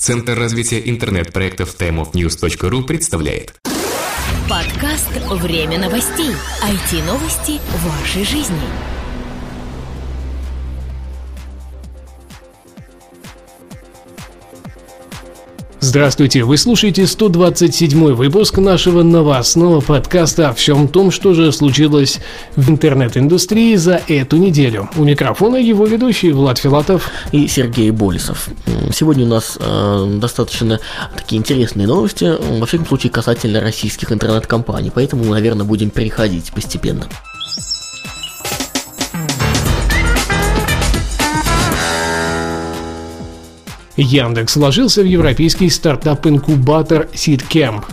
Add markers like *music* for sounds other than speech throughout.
Центр развития интернет-проектов timeofnews.ru представляет Подкаст «Время новостей». IT-новости вашей жизни. Здравствуйте, вы слушаете 127 выпуск нашего новостного подкаста о всем том, что же случилось в интернет-индустрии за эту неделю. У микрофона его ведущий Влад Филатов и Сергей Болесов. Сегодня у нас э, достаточно такие интересные новости, во всяком случае касательно российских интернет-компаний, поэтому наверное, будем переходить постепенно. Яндекс вложился в европейский стартап-инкубатор SeedCamp.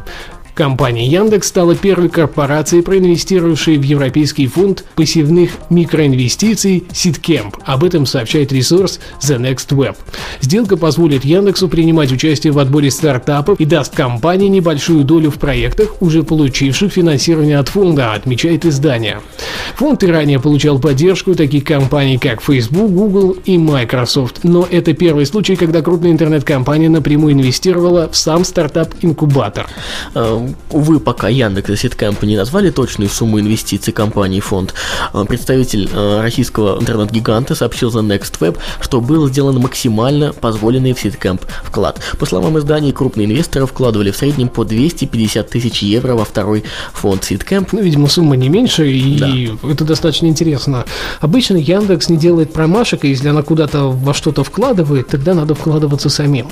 Компания Яндекс стала первой корпорацией, проинвестировавшей в европейский фонд пассивных микроинвестиций SeedCamp. Об этом сообщает ресурс The Next Web. Сделка позволит Яндексу принимать участие в отборе стартапов и даст компании небольшую долю в проектах, уже получивших финансирование от фонда, отмечает издание. Фонд и ранее получал поддержку таких компаний, как Facebook, Google и Microsoft. Но это первый случай, когда крупная интернет-компания напрямую инвестировала в сам стартап-инкубатор. Увы, пока Яндекс и Seedcamp не назвали точную сумму инвестиций компании фонд, э, представитель э, российского интернет-гиганта сообщил за Next Web, что был сделан максимально позволенный в Seedcamp вклад. По словам издания, крупные инвесторы вкладывали в среднем по 250 тысяч евро во второй фонд Ситкэмп. Ну, видимо, сумма не меньше, и да. это достаточно интересно. Обычно Яндекс не делает промашек, и если она куда-то во что-то вкладывает, тогда надо вкладываться самим.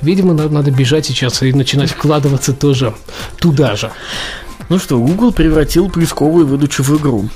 Видимо, надо бежать сейчас и начинать вкладываться тоже туда же. Ну что, Google превратил поисковую выдачу в игру.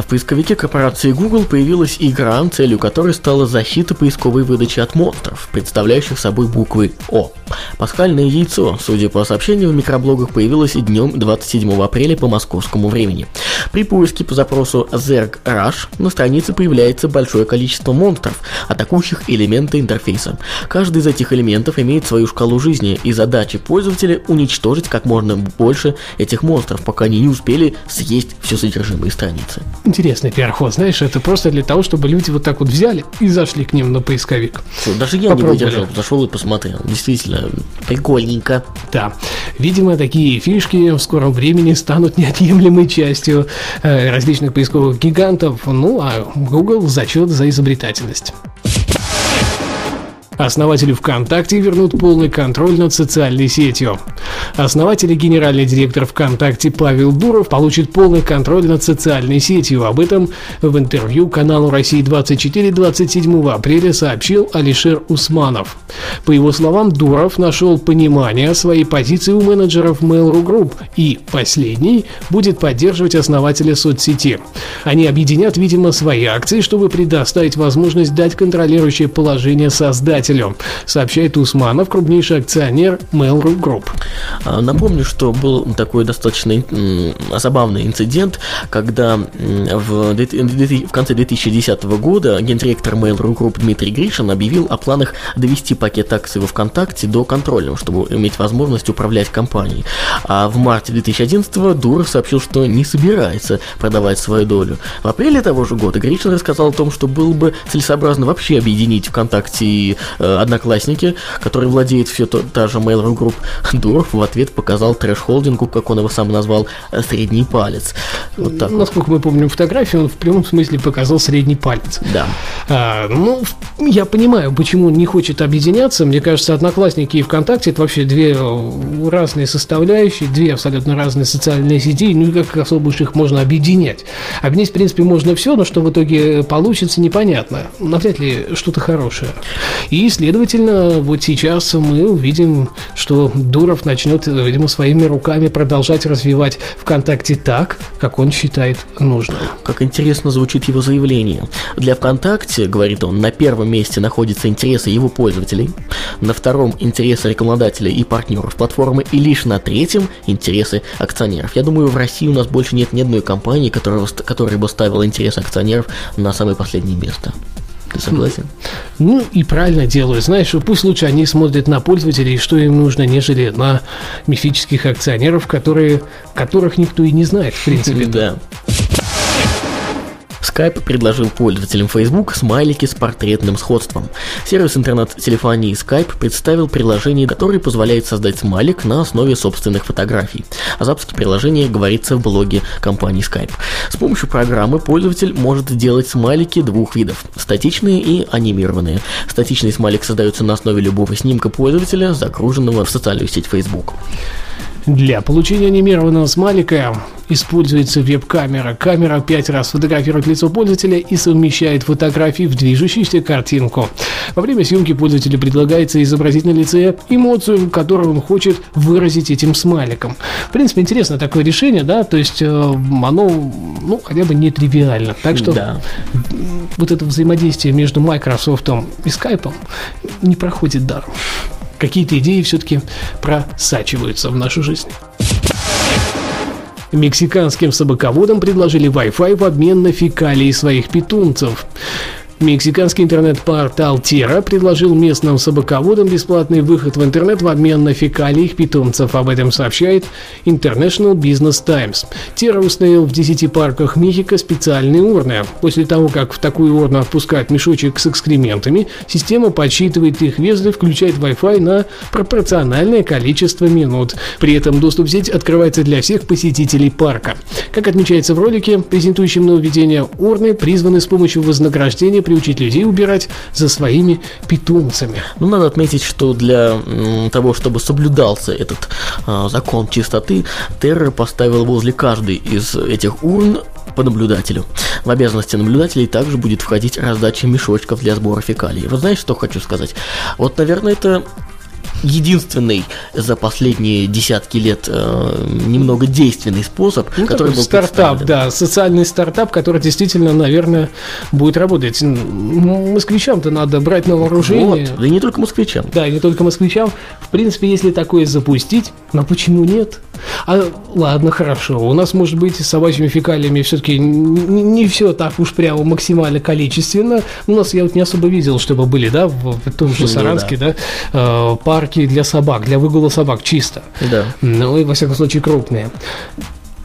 В поисковике корпорации Google появилась игра, целью которой стала защита поисковой выдачи от монстров, представляющих собой буквы О. Пасхальное яйцо, судя по сообщению в микроблогах, появилось днем 27 апреля по московскому времени. При поиске по запросу Zerg Rush на странице появляется большое количество монстров, атакующих элементы интерфейса. Каждый из этих элементов имеет свою шкалу жизни, и задача пользователя уничтожить как можно больше этих монстров, пока они не успели съесть все содержимое страницы. Интересный пиар-ход, знаешь, это просто для того, чтобы люди вот так вот взяли и зашли к ним на поисковик. Что, даже я Попробовали. не выдержал, зашел и посмотрел. Действительно, прикольненько. Да. Видимо, такие фишки в скором времени станут неотъемлемой частью э, различных поисковых гигантов. Ну, а Google зачет за изобретательность. Основатели ВКонтакте вернут полный контроль над социальной сетью. Основатель и генеральный директор ВКонтакте Павел Дуров получит полный контроль над социальной сетью. Об этом в интервью каналу «Россия-24» 27 апреля сообщил Алишер Усманов. По его словам, Дуров нашел понимание своей позиции у менеджеров Mail.ru Group и последний будет поддерживать основателя соцсети. Они объединят, видимо, свои акции, чтобы предоставить возможность дать контролирующее положение создателя покупателю, сообщает Усманов, крупнейший акционер Mail.ru Group. А, напомню, что был такой достаточно забавный инцидент, когда в, в конце 2010 года гендиректор Mail.ru Group Дмитрий Гришин объявил о планах довести пакет акций во ВКонтакте до контрольного, чтобы иметь возможность управлять компанией. А в марте 2011 Дуров сообщил, что не собирается продавать свою долю. В апреле того же года Гришин рассказал о том, что было бы целесообразно вообще объединить ВКонтакте и одноклассники, который владеет все то, та же Mail.ru Group, *laughs* Дуров в ответ показал трэш-холдингу, как он его сам назвал, э, средний палец. Вот так Насколько вот. мы помним фотографию, он в прямом смысле показал средний палец. Да. А, ну, я понимаю, почему он не хочет объединяться. Мне кажется, Одноклассники и ВКонтакте это вообще две э, разные составляющие, две абсолютно разные социальные сети, ну и как особо уж их можно объединять. Объединить, в принципе, можно все, но что в итоге получится, непонятно. Навряд ли что-то хорошее. И следовательно, вот сейчас мы увидим, что Дуров начнет, видимо, своими руками продолжать развивать ВКонтакте так, как он считает нужным. Как интересно звучит его заявление. Для ВКонтакте, говорит он, на первом месте находятся интересы его пользователей, на втором интересы рекламодателей и партнеров платформы, и лишь на третьем интересы акционеров. Я думаю, в России у нас больше нет ни одной компании, которая, которая бы ставила интересы акционеров на самое последнее место. Согласен? Ну и правильно делают. Знаешь, пусть лучше они смотрят на пользователей, что им нужно, нежели на мифических акционеров, которые, которых никто и не знает, в принципе. Да. Skype предложил пользователям Facebook смайлики с портретным сходством. Сервис интернет-телефонии Skype представил приложение, которое позволяет создать смайлик на основе собственных фотографий. О запуске приложения говорится в блоге компании Skype. С помощью программы пользователь может делать смайлики двух видов – статичные и анимированные. Статичный смайлик создается на основе любого снимка пользователя, загруженного в социальную сеть Facebook. Для получения анимированного смайлика используется веб-камера. Камера пять раз фотографирует лицо пользователя и совмещает фотографии в движущуюся картинку. Во время съемки пользователю предлагается изобразить на лице эмоцию, которую он хочет выразить этим смайликом. В принципе, интересно такое решение, да, то есть э, оно, ну, хотя бы не тривиально. Так что да. вот это взаимодействие между Microsoft и Skype не проходит даром какие-то идеи все-таки просачиваются в нашу жизнь. Мексиканским собаководам предложили Wi-Fi в обмен на фекалии своих питомцев. Мексиканский интернет-портал Тера предложил местным собаководам бесплатный выход в интернет в обмен на фекалии их питомцев. Об этом сообщает International Business Times. Тера установил в 10 парках Мехико специальные урны. После того, как в такую урну отпускают мешочек с экскрементами, система подсчитывает их вес и включает Wi-Fi на пропорциональное количество минут. При этом доступ в сеть открывается для всех посетителей парка. Как отмечается в ролике, презентующем нововведение, урны призваны с помощью вознаграждения приучить людей убирать за своими питомцами. Ну, надо отметить, что для того, чтобы соблюдался этот а, закон чистоты, Террор поставил возле каждой из этих урн по наблюдателю. В обязанности наблюдателей также будет входить раздача мешочков для сбора фекалий. Вы знаете, что хочу сказать? Вот, наверное, это единственный за последние десятки лет э, немного действенный способ, ну, который был стартап, да, социальный стартап, который действительно, наверное, будет работать. Москвичам-то надо брать на вооружение. Вот, да и не только москвичам. Да, и не только москвичам. В принципе, если такое запустить, но почему нет? А ладно, хорошо. У нас, может быть, с собачьими фекалиями все-таки не, не все так уж прямо максимально количественно. У нас я вот не особо видел, чтобы были, да, в, в том же ну Саранске, да, да э, парки для собак, для выгула собак чисто. Да. Ну и, во всяком случае, крупные.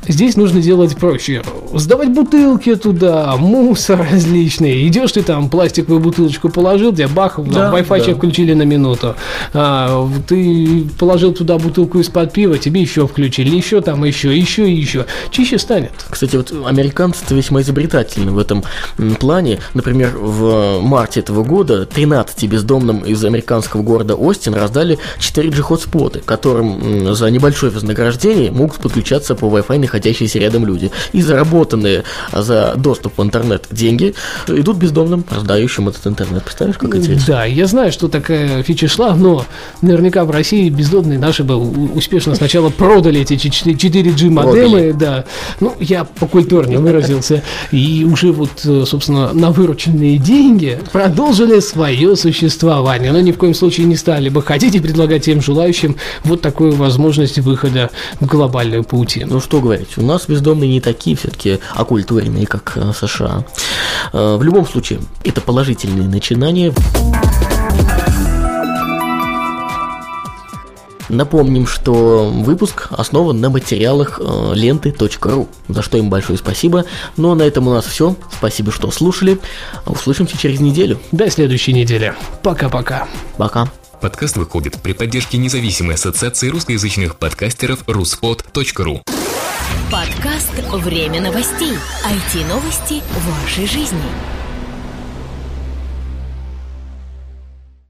Здесь нужно делать проще. Сдавать бутылки туда, мусор различный. Идешь ты там, пластиковую бутылочку положил, тебе бах, да, Wi-Fi да. включили на минуту. А, ты положил туда бутылку из-под пива, тебе еще включили, еще там, еще, еще и еще. Чище станет. Кстати, вот американцы весьма изобретательны в этом плане. Например, в марте этого года 13 бездомным из американского города Остин раздали 4G хотспоты, которым за небольшое вознаграждение могут подключаться по Wi-Fi находящиеся рядом люди. И заработанные за доступ в интернет деньги идут бездомным, раздающим этот интернет. Представляешь, как интересно? Да, я знаю, что такая фича шла, но наверняка в России бездомные наши бы успешно сначала продали эти 4G модемы, да. Ну, я по культурнее выразился. И уже вот, собственно, на вырученные деньги продолжили свое существование. Но ни в коем случае не стали бы и предлагать тем желающим вот такую возможность выхода в глобальную паутину. Ну, что говорить сказать. У нас бездомные не такие все-таки оккультуренные, как э, США. Э, в любом случае, это положительные начинания. Напомним, что выпуск основан на материалах э, ленты.ру, за что им большое спасибо. Но ну, а на этом у нас все. Спасибо, что слушали. Услышимся через неделю. До следующей недели. Пока-пока. Пока. Подкаст выходит при поддержке независимой ассоциации русскоязычных подкастеров ruspod.ru. Подкаст «Время новостей». IT-новости вашей жизни.